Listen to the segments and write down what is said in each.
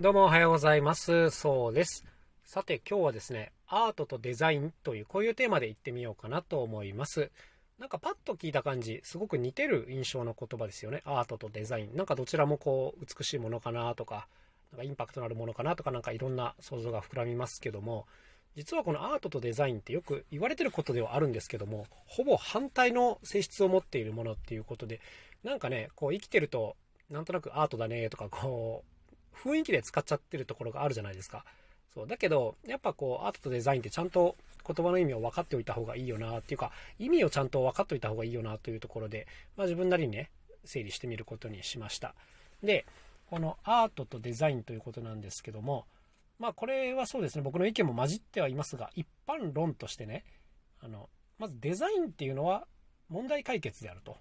どうもおはようございます。そうです。さて今日はですね、アートとデザインというこういうテーマでいってみようかなと思います。なんかパッと聞いた感じ、すごく似てる印象の言葉ですよね。アートとデザイン。なんかどちらもこう美しいものかなとか、なんかインパクトのあるものかなとかなんかいろんな想像が膨らみますけども、実はこのアートとデザインってよく言われてることではあるんですけども、ほぼ反対の性質を持っているものっていうことで、なんかね、こう生きてると、なんとなくアートだねとか、こう、雰囲気で使っちゃってるところがあるじゃないですか。そう。だけど、やっぱこう、アートとデザインってちゃんと言葉の意味を分かっておいた方がいいよなっていうか、意味をちゃんと分かっておいた方がいいよなというところで、まあ自分なりにね、整理してみることにしました。で、このアートとデザインということなんですけども、まあこれはそうですね、僕の意見も混じってはいますが、一般論としてね、あの、まずデザインっていうのは問題解決であると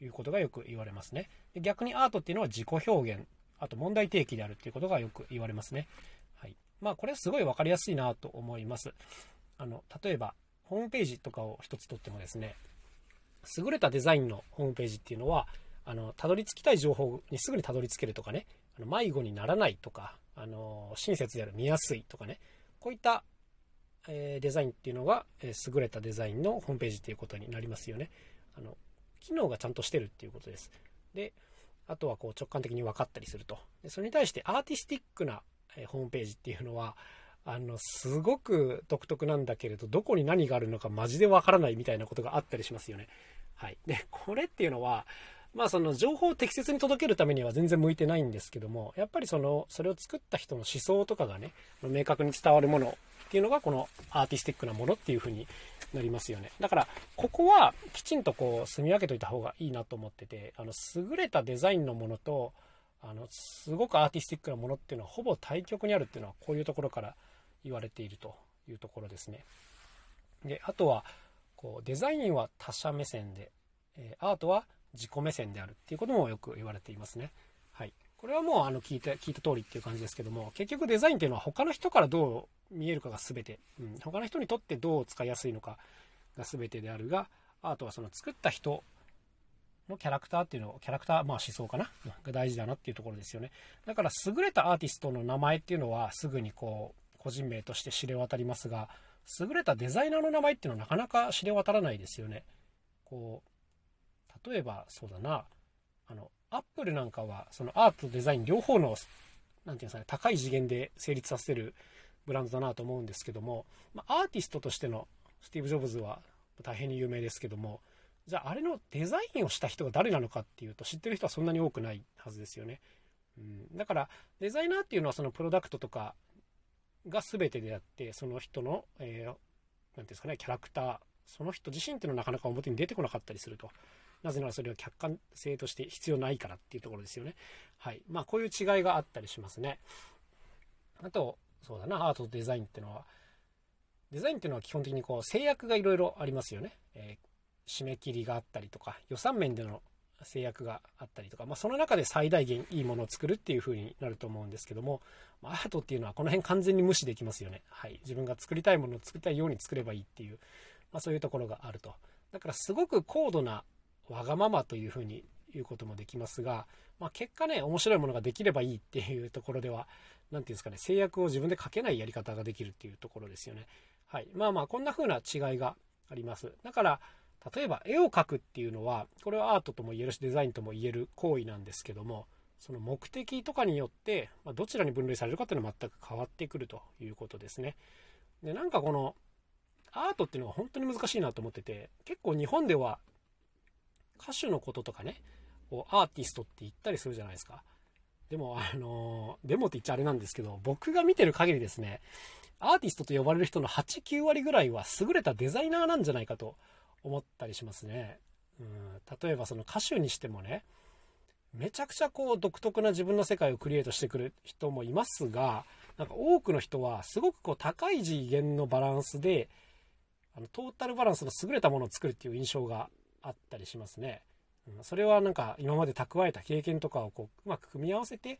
いうことがよく言われますね。で逆にアートっていうのは自己表現、あと問題提起であるっていうことがよく言われますね。はい。まあこれはすごい分かりやすいなと思います。あの、例えば、ホームページとかを一つとってもですね、優れたデザインのホームページっていうのは、あの、たどり着きたい情報にすぐにたどり着けるとかね、あの迷子にならないとか、あの、親切である、見やすいとかね、こういった、えー、デザインっていうのが、えー、優れたデザインのホームページっていうことになりますよね。あの、機能がちゃんとしてるっていうことです。で、あとはこう直感的に分かったりすると。でそれに対してアーティスティックな、ホームページっていうのは、あの、すごく独特なんだけれど、どこに何があるのかマジでわからないみたいなことがあったりしますよね。はい。で、これっていうのは、まあその情報を適切に届けるためには全然向いてないんですけども、やっぱりその、それを作った人の思想とかがね、明確に伝わるものっていうのがこのアーティスティックなものっていう風になりますよね。だから、ここはきちんとこう、住み分けといた方がいいなと思ってて、あの、優れたデザインのものと、あの、すごくアーティスティックなものっていうのはほぼ対極にあるっていうのはこういうところから言われているというところですね。で、あとは、こう、デザインは他者目線で、えアートは自己目線であるっていうこともよく言われていますね。はい。これはもうあの聞いて、聞いた通りっていう感じですけども、結局デザインっていうのは他の人からどう見えるかが全て、うん、他の人にとってどう使いやすいのかが全てであるが、アートはその作った人のキャラクターっていうのを、キャラクター、まあ思想かな？が大事だなっていうところですよね。だから優れたアーティストの名前っていうのはすぐにこう、個人名として知れ渡りますが、優れたデザイナーの名前っていうのはなかなか知れ渡らないですよね。こう、例えばそうだな、あの、アップルなんかは、そのアートとデザイン両方の、なんていうんですかね、高い次元で成立させるブランドだなと思うんですけども、まあ、アーティストとしてのスティーブ・ジョブズは大変に有名ですけども、じゃああれのデザインをした人が誰なのかっていうと知ってる人はそんなに多くないはずですよね。うん、だからデザイナーっていうのはそのプロダクトとかが全てであって、その人の、えー、ていうんですかね、キャラクター、その人自身っていうのはなかなか表に出てこなかったりすると。なぜならそれは客観性として必要ないからっていうところですよね。はい。まあ、こういう違いがあったりしますね。あと、そうだな、アートとデザインっていうのは、デザインっていうのは基本的にこう制約がいろいろありますよね。えー、締め切りがあったりとか、予算面での制約があったりとか、まあ、その中で最大限いいものを作るっていう風になると思うんですけども、ま、アートっていうのはこの辺完全に無視できますよね。はい。自分が作りたいものを作りたいように作ればいいっていう、まあ、そういうところがあると。だからすごく高度なわがままという風に言うこともできますが、まあ、結果ね、面白いものができればいいっていうところでは、何て言うんですかね、制約を自分でかけないやり方ができるっていうところですよね。はい。まあまあ、こんな風な違いがあります。だから、例えば絵を描くっていうのは、これはアートとも言えるし、デザインとも言える行為なんですけども、その目的とかによって、ま、どちらに分類されるかっていうのは全く変わってくるということですね。で、なんかこの、アートっていうのは本当に難しいなと思ってて、結構日本では歌手のこととかね、をアーティストって言ったりするじゃないですか。でも、あのでもって言っちゃあれなんですけど、僕が見てる限りですね、アーティストと呼ばれる人の8、9割ぐらいは優れたデザイナーなんじゃないかと思ったりしますね。うん、例えばその歌手にしてもね、めちゃくちゃこう独特な自分の世界をクリエイトしてくる人もいますが、なんか多くの人はすごくこう高い次元のバランスで、あのトータルバランスの優れたものを作るっていう印象があったりしますね。それはなんか今まで蓄えた経験とかをこううまく組み合わせて、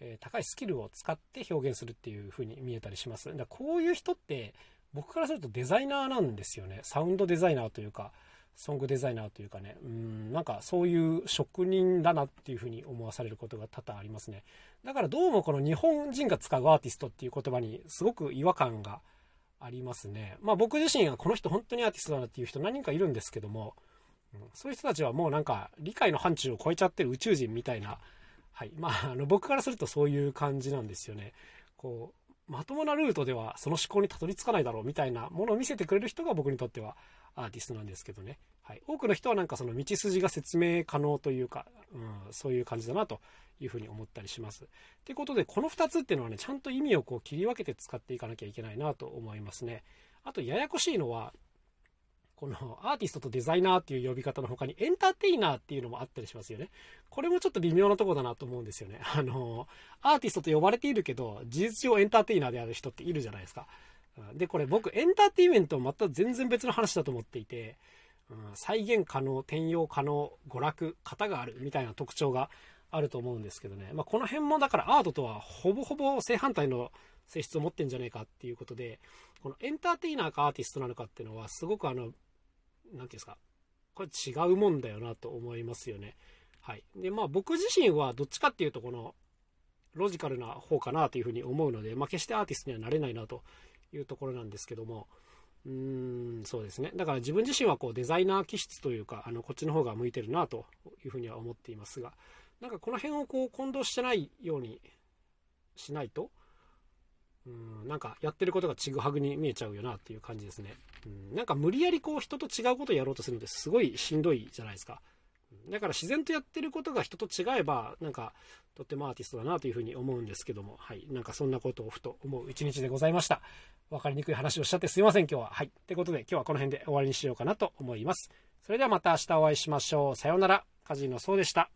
えー、高いスキルを使って表現するっていう風に見えたりします。だこういう人って僕からするとデザイナーなんですよね。サウンドデザイナーというか、ソングデザイナーというかね、うん、なんかそういう職人だなっていうふうに思わされることが多々ありますね。だからどうもこの日本人が使うアーティストっていう言葉にすごく違和感がありますね。まあ僕自身がこの人本当にアーティストだなっていう人何人かいるんですけども、そういう人たちはもうなんか理解の範疇を超えちゃってる宇宙人みたいな、はい。まああの僕からするとそういう感じなんですよね。こう、まともなルートではその思考にたどり着かないだろうみたいなものを見せてくれる人が僕にとってはアーティストなんですけどね。はい。多くの人はなんかその道筋が説明可能というか、うん、そういう感じだなというふうに思ったりします。ということで、この2つっていうのはね、ちゃんと意味をこう切り分けて使っていかなきゃいけないなと思いますね。あと、ややこしいのは、このアーティストとデザイナーっていう呼び方の他にエンターテイナーっていうのもあったりしますよね。これもちょっと微妙なとこだなと思うんですよね。あの、アーティストと呼ばれているけど、事実上エンターテイナーである人っているじゃないですか。で、これ僕エンターテイメントまた全然別の話だと思っていて、うん、再現可能、転用可能、娯楽、型があるみたいな特徴があると思うんですけどね。まあ、この辺もだからアートとはほぼほぼ正反対の性質を持ってんじゃねえかっていうことで、このエンターテイナーかアーティストなのかっていうのはすごくあの、なんていうんですか、これ違うもんだよなと思いますよね。はい。で、まあ僕自身はどっちかっていうとこの、ロジカルな方かなというふうに思うので、まあ決してアーティストにはなれないなというところなんですけども、うーん、そうですね。だから自分自身はこうデザイナー気質というか、あの、こっちの方が向いてるなというふうには思っていますが、なんかこの辺をこう混同してないようにしないと、うん、なんかやってることがちぐはぐに見えちゃうよなっていう感じですね。うん、なんか無理やりこう人と違うことをやろうとするのってすごいしんどいじゃないですか。だから自然とやってることが人と違えば、なんかとってもアーティストだなというふうに思うんですけども、はい。なんかそんなことをふと思う一日でございました。わかりにくい話をしちゃってすいません、今日は。はい。ってことで今日はこの辺で終わりにしようかなと思います。それではまた明日お会いしましょう。さようなら。カジノそうでした。